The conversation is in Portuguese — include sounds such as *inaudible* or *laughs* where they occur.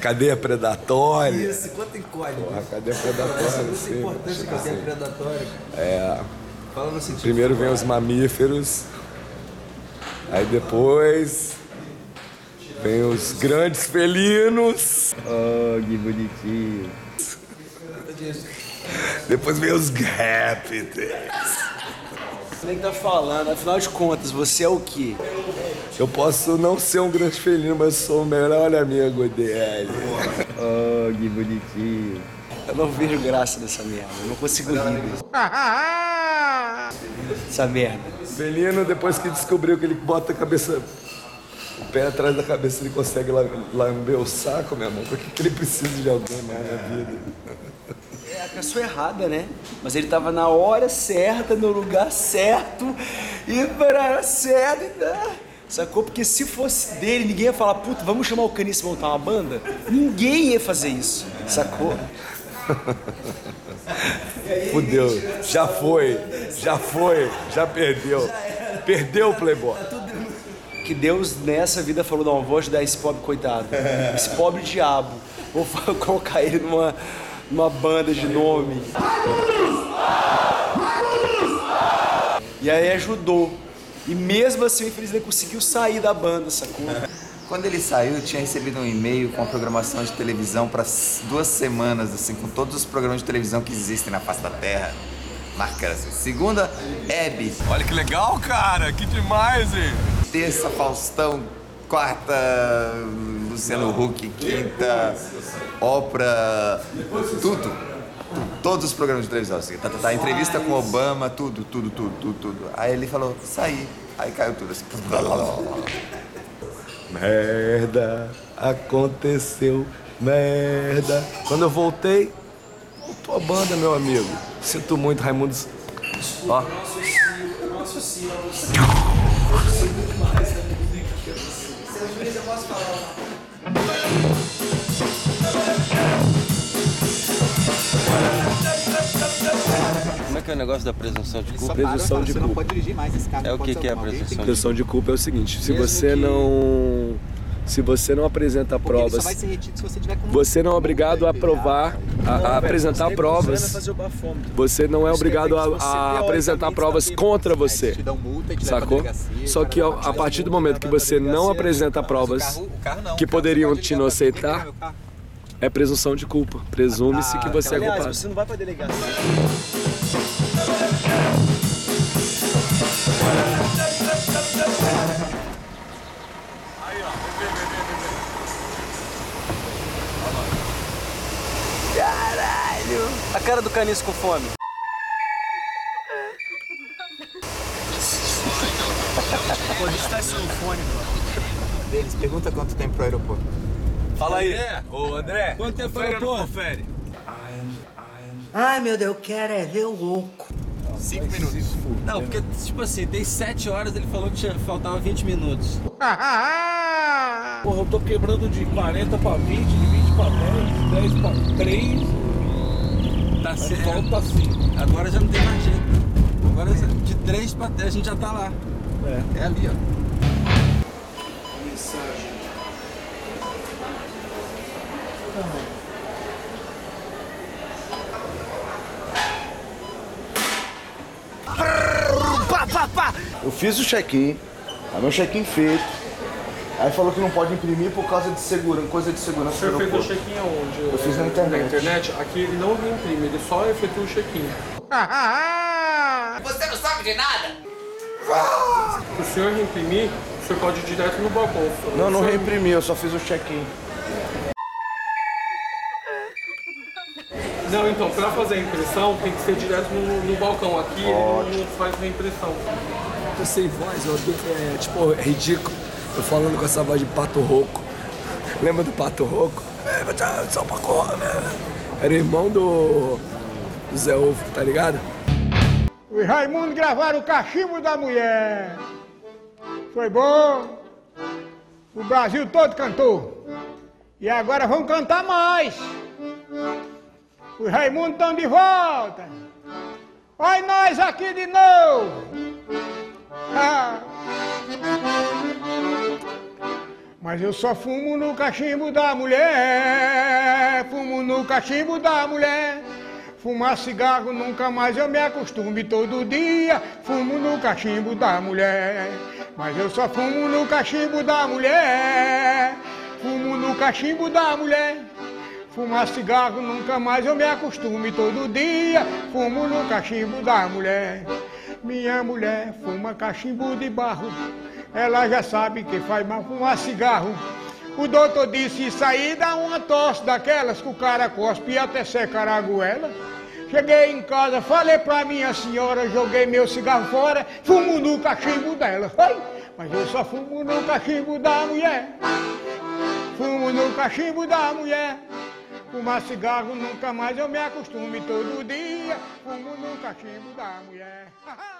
cadeia predatória. Isso, conta em código. A cadeia predatória, Essa é sim. importante que cadeia assim. predatória. É. Fala no sentido. Primeiro vem os mamíferos, aí depois vem os grandes felinos, Oh, que bonitinho. depois vem os répteis. Você que tá falando, afinal de contas, você é o quê? Eu posso não ser um grande felino, mas sou o melhor amigo dele. Oh, que bonitinho. Eu não vejo graça nessa merda, eu não consigo rir. Essa merda. Felino, depois que descobriu que ele bota a cabeça, o pé atrás da cabeça, ele consegue lam- lamber o saco, meu irmão. Por que, que ele precisa de alguém mais na vida? É a pessoa errada, né? Mas ele tava na hora certa, no lugar certo, e para certa. e. Sacou? Porque se fosse dele, ninguém ia falar, puta, vamos chamar o Canice e montar uma banda? Ninguém ia fazer isso, sacou? Fudeu. Já foi, já foi, já perdeu. Perdeu o Playboy. Que Deus nessa vida falou, não, vou ajudar esse pobre coitado, esse pobre diabo. Vou colocar ele numa, numa banda de nome. E aí ajudou. E mesmo assim o infeliz ele conseguiu sair da banda, sacou? *laughs* Quando ele saiu, eu tinha recebido um e-mail com a programação de televisão para duas semanas, assim, com todos os programas de televisão que existem na face da Terra. Marca assim. Segunda, Hebe. Olha que legal, cara. Que demais, hein? Terça, Faustão. Quarta, Luciano Huck. Quinta, Oprah. Tudo. Todos os programas de televisão. Assim. Tá, tá, tá. Entrevista com Obama, tudo, tudo, tudo, tudo, tudo. Aí ele falou, saí. Aí caiu tudo assim. *laughs* Merda, aconteceu merda. Quando eu voltei, voltou a banda, meu amigo. Sinto muito, Raimundo. Ó. Como é que é o negócio da presunção de culpa? Presunção de Você não culpa. pode dirigir mais esse carro. É o que que é a presunção Presunção de culpa é o seguinte: se Mesmo você que- não. Se você não apresenta Porque ele só provas, vai ser retido se você tiver com você não é obrigado a provar, a, a apresentar provas. Você não é obrigado a, a apresentar provas contra você. Sacou? Só o que a, partir do momento que você não apresenta provas que poderiam pode te inocentar. É presunção de culpa. Presume-se que você é Aliás, culpado. você não vai pra delegacia. Caralho! A cara do caniço com fome. Pô, deixa eu dar esse fone, Deles, pergunta quanto tempo pro aeroporto. Fala aí. Ô André, Quanto tempo foi, pô? confere? Ai, meu Deus, eu quero é ver o louco. Cinco minutos. Não, porque, tipo assim, tem 7 horas, ele falou que tinha, faltava 20 minutos. *laughs* Porra, eu tô quebrando de 40 pra 20, de 20 pra 10, de 10 pra 3. Tá Mas certo. falta assim. Agora já não tem mais jeito. Agora de 3 pra 10 a gente já tá lá. É. É ali, ó. Eu fiz o check-in, aí meu check-in feito. Aí falou que não pode imprimir por causa de segurança, coisa de segurança. O senhor do fez o check-in aonde? Eu fiz na internet. Na internet? Aqui ele não reimprime, ele só efetua o check-in. Você não sabe de nada? Se o senhor reimprimir, o senhor pode ir direto no balcão. Não, não reimprimi, eu só fiz o check-in. Não, então, pra fazer a impressão tem que ser direto no, no balcão. Aqui ele não- faz reimpressão. Tô sem voz, ó. É, tipo, é ridículo. Tô falando com essa voz de pato rouco. *laughs* Lembra do pato rouco? É, né? Era irmão do, do Zé Ovo, tá ligado? Os Raimundo gravaram o cachimbo da mulher. Foi bom. O Brasil todo cantou. E agora vamos cantar mais. Os Raimundo estão de volta. Olha nós aqui de novo. Ah. Mas eu só fumo no cachimbo da mulher, fumo no cachimbo da mulher. Fumar cigarro nunca mais eu me acostume todo dia, fumo no cachimbo da mulher. Mas eu só fumo no cachimbo da mulher, fumo no cachimbo da mulher. Fumar cigarro nunca mais eu me acostume todo dia, fumo no cachimbo da mulher. Minha mulher fuma cachimbo de barro, ela já sabe que faz mal fumar cigarro. O doutor disse isso aí dá uma tosse daquelas que o cara cospe e até secar a goela. Cheguei em casa, falei pra minha senhora, joguei meu cigarro fora, fumo no cachimbo dela. Ai, mas eu só fumo no cachimbo da mulher. Fumo no cachimbo da mulher. Fumar cigarro nunca mais eu me acostume todo dia. Fumo no cachimbo da mulher. *laughs*